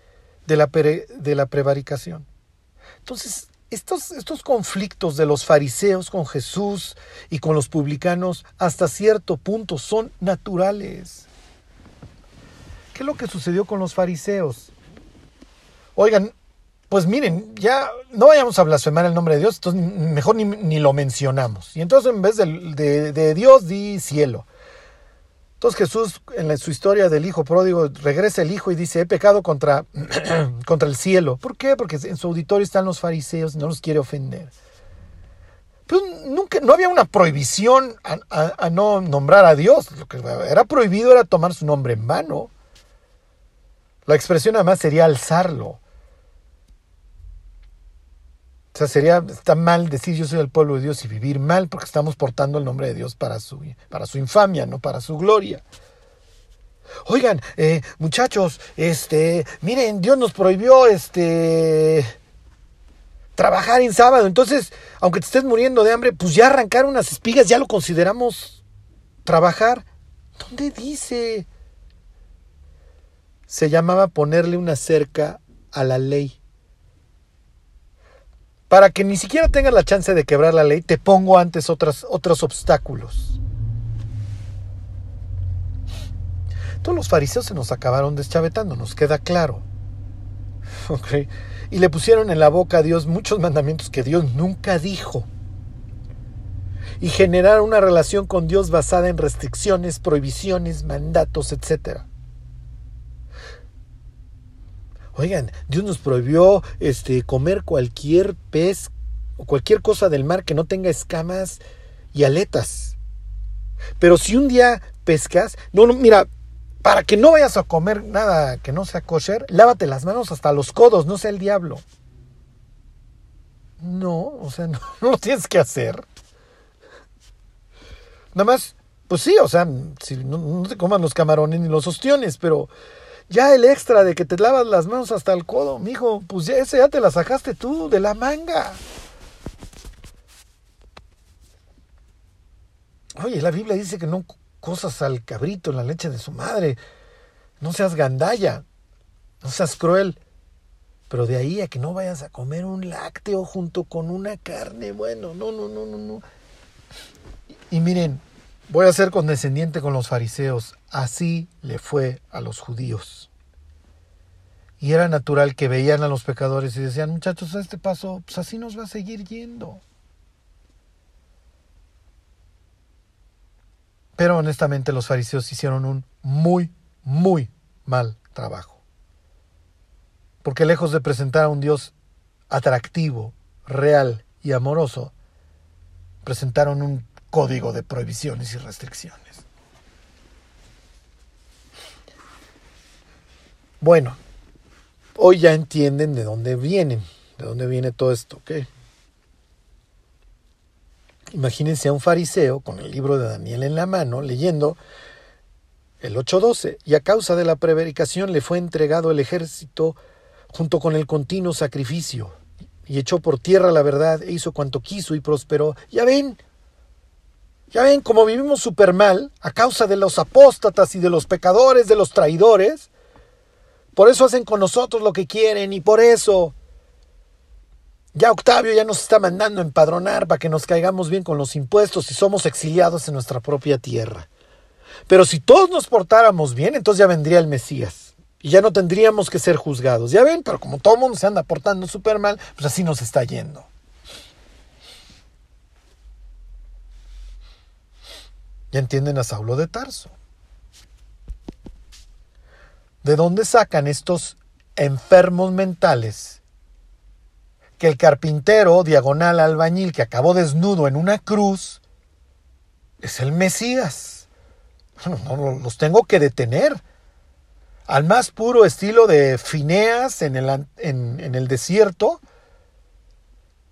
de la, de la prevaricación. Entonces, estos, estos conflictos de los fariseos con Jesús y con los publicanos hasta cierto punto son naturales. ¿Qué es lo que sucedió con los fariseos? Oigan, pues miren, ya no vayamos a blasfemar el nombre de Dios, entonces mejor ni, lo mencionamos. Y entonces en vez de, Dios di cielo. Entonces Jesús, en su historia del hijo pródigo, regresa el hijo y dice, he pecado contra, contra el cielo. ¿Por qué? Porque en su auditorio están los fariseos y no los quiere ofender. Pues nunca, no había una prohibición a, no nombrar a Dios. Lo que era prohibido era tomar su nombre en vano. La expresión además sería alzarlo. O sea, sería, está mal decir yo soy el pueblo de Dios y vivir mal porque estamos portando el nombre de Dios para su, para su infamia, no para su gloria. Oigan, eh, muchachos, este, miren, Dios nos prohibió, este, trabajar en sábado. Entonces, aunque te estés muriendo de hambre, pues ya arrancar unas espigas ya lo consideramos trabajar. ¿Dónde dice? Se llamaba ponerle una cerca a la ley para que ni siquiera tengas la chance de quebrar la ley, te pongo antes otros obstáculos. Todos los fariseos se nos acabaron deschavetando, nos queda claro. Y le pusieron en la boca a Dios muchos mandamientos que Dios nunca dijo. Y generaron una relación con Dios basada en restricciones, prohibiciones, mandatos, etcétera. Oigan, Dios nos prohibió este, comer cualquier pez o cualquier cosa del mar que no tenga escamas y aletas. Pero si un día pescas, no, no, mira, para que no vayas a comer nada que no sea kosher, lávate las manos hasta los codos, no sea el diablo. No, o sea, no, lo tienes que hacer. Nada más, pues sí, o sea, no, no te coman los camarones ni los ostiones, pero ya el extra de que te lavas las manos hasta el codo, mijo, pues ya ese ya te la sacaste tú de la manga. Oye, la Biblia dice que no cosas al cabrito la leche de su madre. No seas gandalla, no seas cruel. Pero de ahí a que no vayas a comer un lácteo junto con una carne, bueno, no, no, no, no, no. Y miren, voy a ser condescendiente con los fariseos. Así le fue a los judíos. Y era natural que veían a los pecadores y decían, muchachos, a este paso, pues así nos va a seguir yendo. Pero honestamente los fariseos hicieron un muy, muy mal trabajo. Porque lejos de presentar a un Dios atractivo, real y amoroso, presentaron un código de prohibiciones y restricciones. Bueno, hoy ya entienden de dónde vienen, de dónde viene todo esto, ¿ok? Imagínense a un fariseo con el libro de Daniel en la mano, leyendo el 8.12, y a causa de la prevaricación le fue entregado el ejército junto con el continuo sacrificio, y echó por tierra la verdad e hizo cuanto quiso y prosperó. Ya ven, ya ven cómo vivimos súper mal a causa de los apóstatas y de los pecadores, de los traidores, por eso hacen con nosotros lo que quieren y por eso ya Octavio ya nos está mandando empadronar para que nos caigamos bien con los impuestos y somos exiliados en nuestra propia tierra. Pero si todos nos portáramos bien, entonces ya vendría el Mesías y ya no tendríamos que ser juzgados. Ya ven, pero como todo mundo se anda portando súper mal, pues así nos está yendo. Ya entienden a Saulo de Tarso. ¿De dónde sacan estos enfermos mentales? Que el carpintero diagonal albañil que acabó desnudo en una cruz es el Mesías. No, los tengo que detener. Al más puro estilo de Fineas en el, en el desierto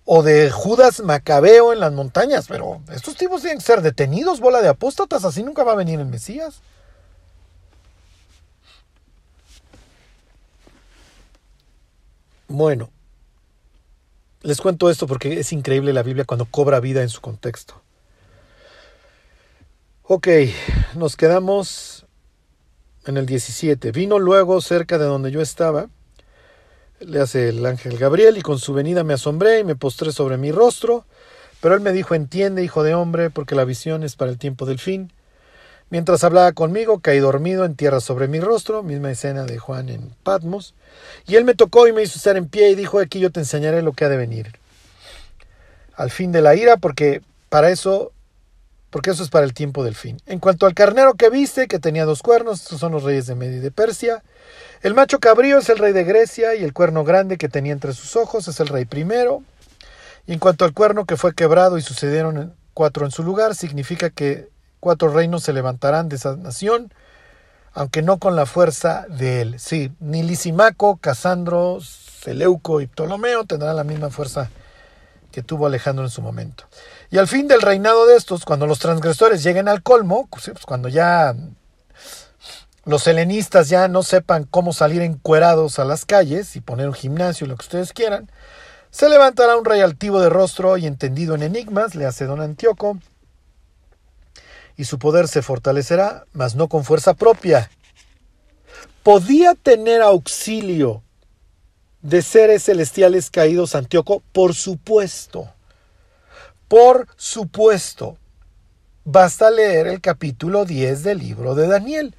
o de Judas Macabeo en las montañas, pero estos tipos tienen que ser detenidos, bola de apóstatas, así nunca va a venir el Mesías. Bueno, les cuento esto porque es increíble la Biblia cuando cobra vida en su contexto. Ok, nos quedamos en el 17. Vino luego cerca de donde yo estaba, le hace el ángel Gabriel, y con su venida me asombré y me postré sobre mi rostro, pero él me dijo, entiende, hijo de hombre, porque la visión es para el tiempo del fin. Mientras hablaba conmigo, caí dormido en tierra sobre mi rostro, misma escena de Juan en Patmos, y él me tocó y me hizo estar en pie y dijo, aquí yo te enseñaré lo que ha de venir. Al fin de la ira, porque para eso porque eso es para el tiempo del fin. En cuanto al carnero que viste, que tenía dos cuernos, estos son los reyes de Media y de Persia. El macho cabrío es el rey de Grecia y el cuerno grande que tenía entre sus ojos es el rey primero. Y en cuanto al cuerno que fue quebrado y sucedieron cuatro en su lugar, significa que cuatro reinos se levantarán de esa nación, aunque no con la fuerza de él. Sí, ni Lisimaco, Casandro, Seleuco y Ptolomeo tendrán la misma fuerza que tuvo Alejandro en su momento. Y al fin del reinado de estos, cuando los transgresores lleguen al colmo, pues, pues cuando ya los helenistas ya no sepan cómo salir encuerados a las calles y poner un gimnasio, lo que ustedes quieran, se levantará un rey altivo de rostro y entendido en enigmas, le hace don Antíoco, y su poder se fortalecerá, mas no con fuerza propia. Podía tener auxilio de seres celestiales caídos Antíoco, por supuesto. Por supuesto. Basta leer el capítulo 10 del libro de Daniel.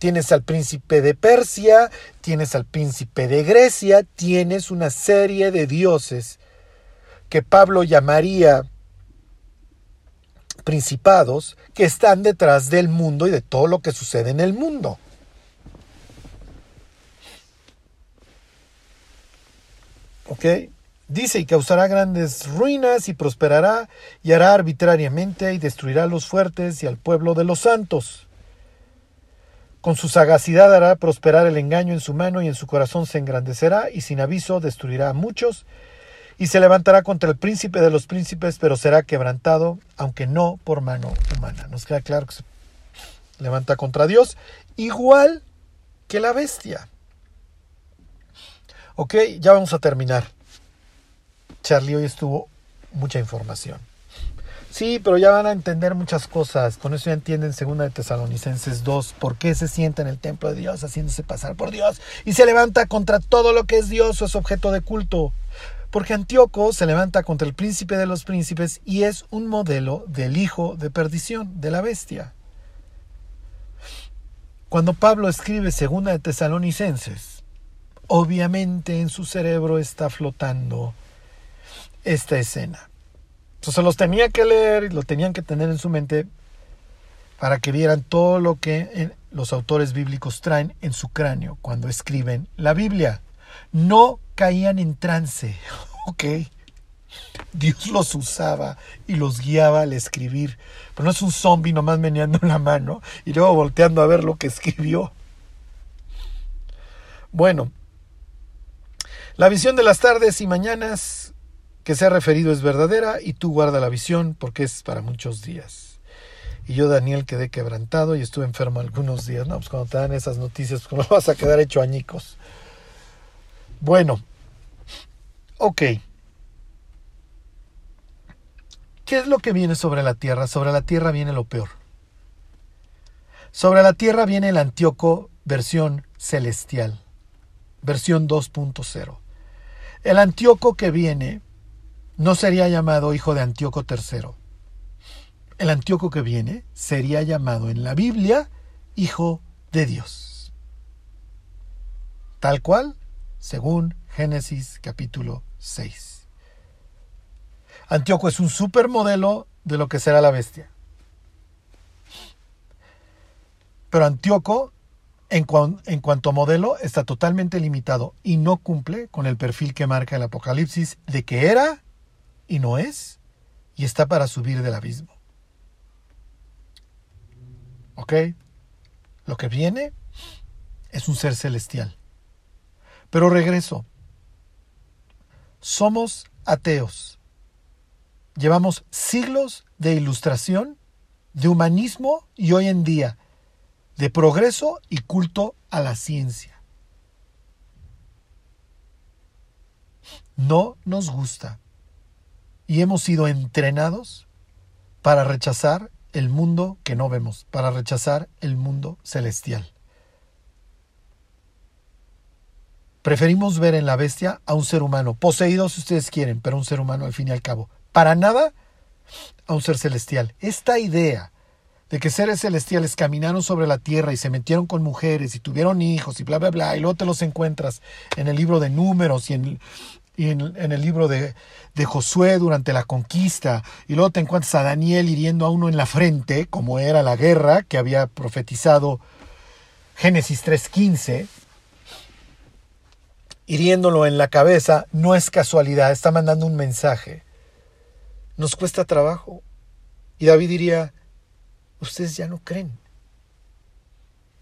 Tienes al príncipe de Persia, tienes al príncipe de Grecia, tienes una serie de dioses que Pablo llamaría principados que están detrás del mundo y de todo lo que sucede en el mundo. ¿Ok? Dice, y causará grandes ruinas y prosperará y hará arbitrariamente y destruirá a los fuertes y al pueblo de los santos. Con su sagacidad hará prosperar el engaño en su mano y en su corazón se engrandecerá y sin aviso destruirá a muchos y se levantará contra el príncipe de los príncipes, pero será quebrantado, aunque no por mano humana. Nos queda claro que se levanta contra Dios, igual que la bestia. Ok, ya vamos a terminar. Charlie hoy estuvo mucha información. Sí, pero ya van a entender muchas cosas. Con eso ya entienden segunda de Tesalonicenses 2, por qué se sienta en el templo de Dios haciéndose pasar por Dios y se levanta contra todo lo que es Dios o es objeto de culto. Porque Antíoco se levanta contra el príncipe de los príncipes y es un modelo del hijo de perdición, de la bestia. Cuando Pablo escribe segunda de Tesalonicenses, obviamente en su cerebro está flotando esta escena. Entonces los tenía que leer y lo tenían que tener en su mente para que vieran todo lo que eh, los autores bíblicos traen en su cráneo cuando escriben la Biblia. No caían en trance, ¿ok? Dios los usaba y los guiaba al escribir. Pero no es un zombie nomás meneando la mano y luego volteando a ver lo que escribió. Bueno, la visión de las tardes y mañanas que se ha referido es verdadera y tú guarda la visión porque es para muchos días. Y yo, Daniel, quedé quebrantado y estuve enfermo algunos días. No, pues cuando te dan esas noticias, pues vas a quedar hecho añicos. Bueno, ok. ¿Qué es lo que viene sobre la tierra? Sobre la tierra viene lo peor. Sobre la tierra viene el Antíoco versión celestial, versión 2.0. El Antíoco que viene no sería llamado hijo de Antíoco III. El Antíoco que viene sería llamado en la Biblia hijo de Dios. Tal cual, según Génesis capítulo 6. Antíoco es un supermodelo de lo que será la bestia. Pero Antíoco, en, cuanto modelo, está totalmente limitado y no cumple con el perfil que marca el Apocalipsis de que era y no es, y está para subir del abismo. ¿Ok? Lo que viene es un ser celestial. Pero regreso. Somos ateos. Llevamos siglos de ilustración, de humanismo y hoy en día de progreso y culto a la ciencia. No nos gusta y hemos sido entrenados para rechazar el mundo que no vemos, para rechazar el mundo celestial. Preferimos ver en la bestia a un ser humano, poseído si ustedes quieren, pero un ser humano al fin y al cabo. Para nada a un ser celestial. Esta idea de que seres celestiales caminaron sobre la tierra y se metieron con mujeres y tuvieron hijos y bla, bla, bla, y luego te los encuentras en el libro de números y en, en, el libro de, Josué durante la conquista, y luego te encuentras a Daniel hiriendo a uno en la frente, como era la guerra que había profetizado Génesis 3.15, hiriéndolo en la cabeza, no es casualidad, está mandando un mensaje. Nos cuesta trabajo. Y David diría, ustedes ya no creen.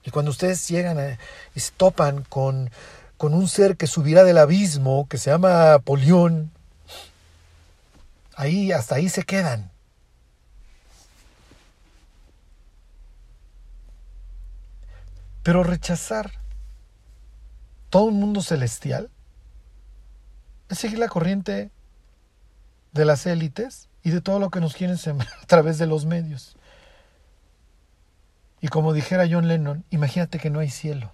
Y cuando ustedes llegan a, y se topan con, con un ser que subirá del abismo, que se llama Polión, ahí, hasta ahí se quedan. Pero rechazar todo un mundo celestial es seguir la corriente de las élites y de todo lo que nos quieren sembrar a través de los medios. Y como dijera John Lennon, imagínate que no hay cielo.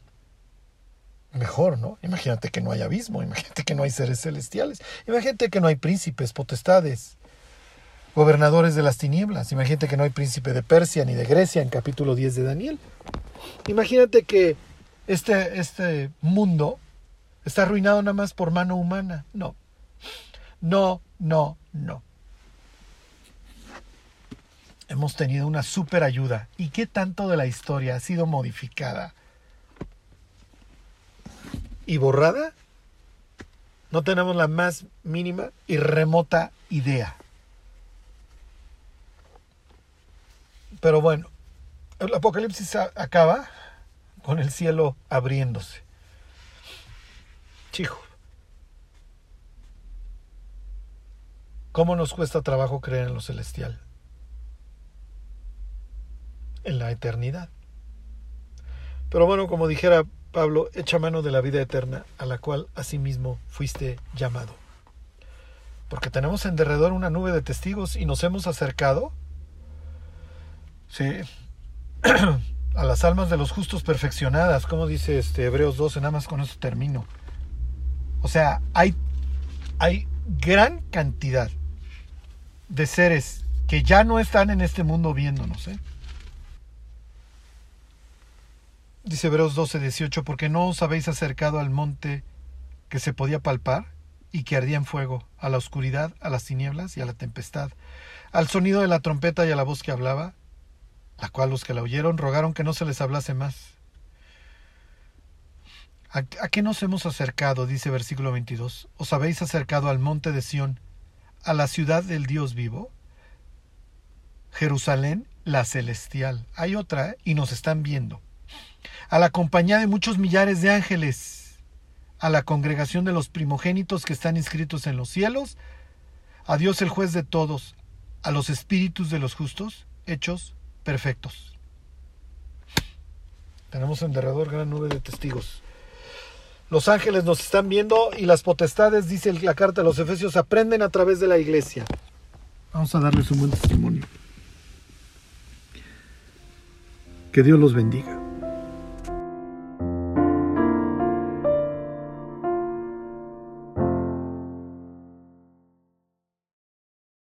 Mejor, ¿no? Imagínate que no hay abismo, imagínate que no hay seres celestiales, imagínate que no hay príncipes, potestades, gobernadores de las tinieblas, imagínate que no hay príncipe de Persia ni de Grecia en capítulo 10 de Daniel. Imagínate que este, este mundo está arruinado nada más por mano humana. No, no, no, no hemos tenido una super ayuda. ¿Y qué tanto de la historia ha sido modificada y borrada? No tenemos la más mínima y remota idea. Pero bueno, el apocalipsis acaba con el cielo abriéndose. Chijo. ¿Cómo nos cuesta trabajo creer en lo celestial? en la eternidad. Pero bueno, como dijera Pablo, echa mano de la vida eterna a la cual asimismo fuiste llamado. Porque tenemos en derredor una nube de testigos y nos hemos acercado sí, a las almas de los justos perfeccionadas, como dice este Hebreos 12, nada más con eso termino. O sea, hay, hay gran cantidad de seres que ya no están en este mundo viéndonos, ¿eh? Dice Hebreos 12, 18, porque no os habéis acercado al monte que se podía palpar y que ardía en fuego, a la oscuridad, a las tinieblas y a la tempestad, al sonido de la trompeta y a la voz que hablaba, la cual los que la oyeron rogaron que no se les hablase más. ¿A, qué nos hemos acercado? dice versículo 22. ¿Os habéis acercado al monte de Sión, a la ciudad del Dios vivo? Jerusalén, la celestial. Hay otra, y nos están viendo a la compañía de muchos millares de ángeles, a la congregación de los primogénitos que están inscritos en los cielos, a Dios el juez de todos, a los espíritus de los justos, hechos perfectos. Tenemos en derredor gran nube de testigos. Los ángeles nos están viendo y las potestades, dice la carta de los Efesios, aprenden a través de la iglesia. Vamos a darles un buen testimonio. Que Dios los bendiga.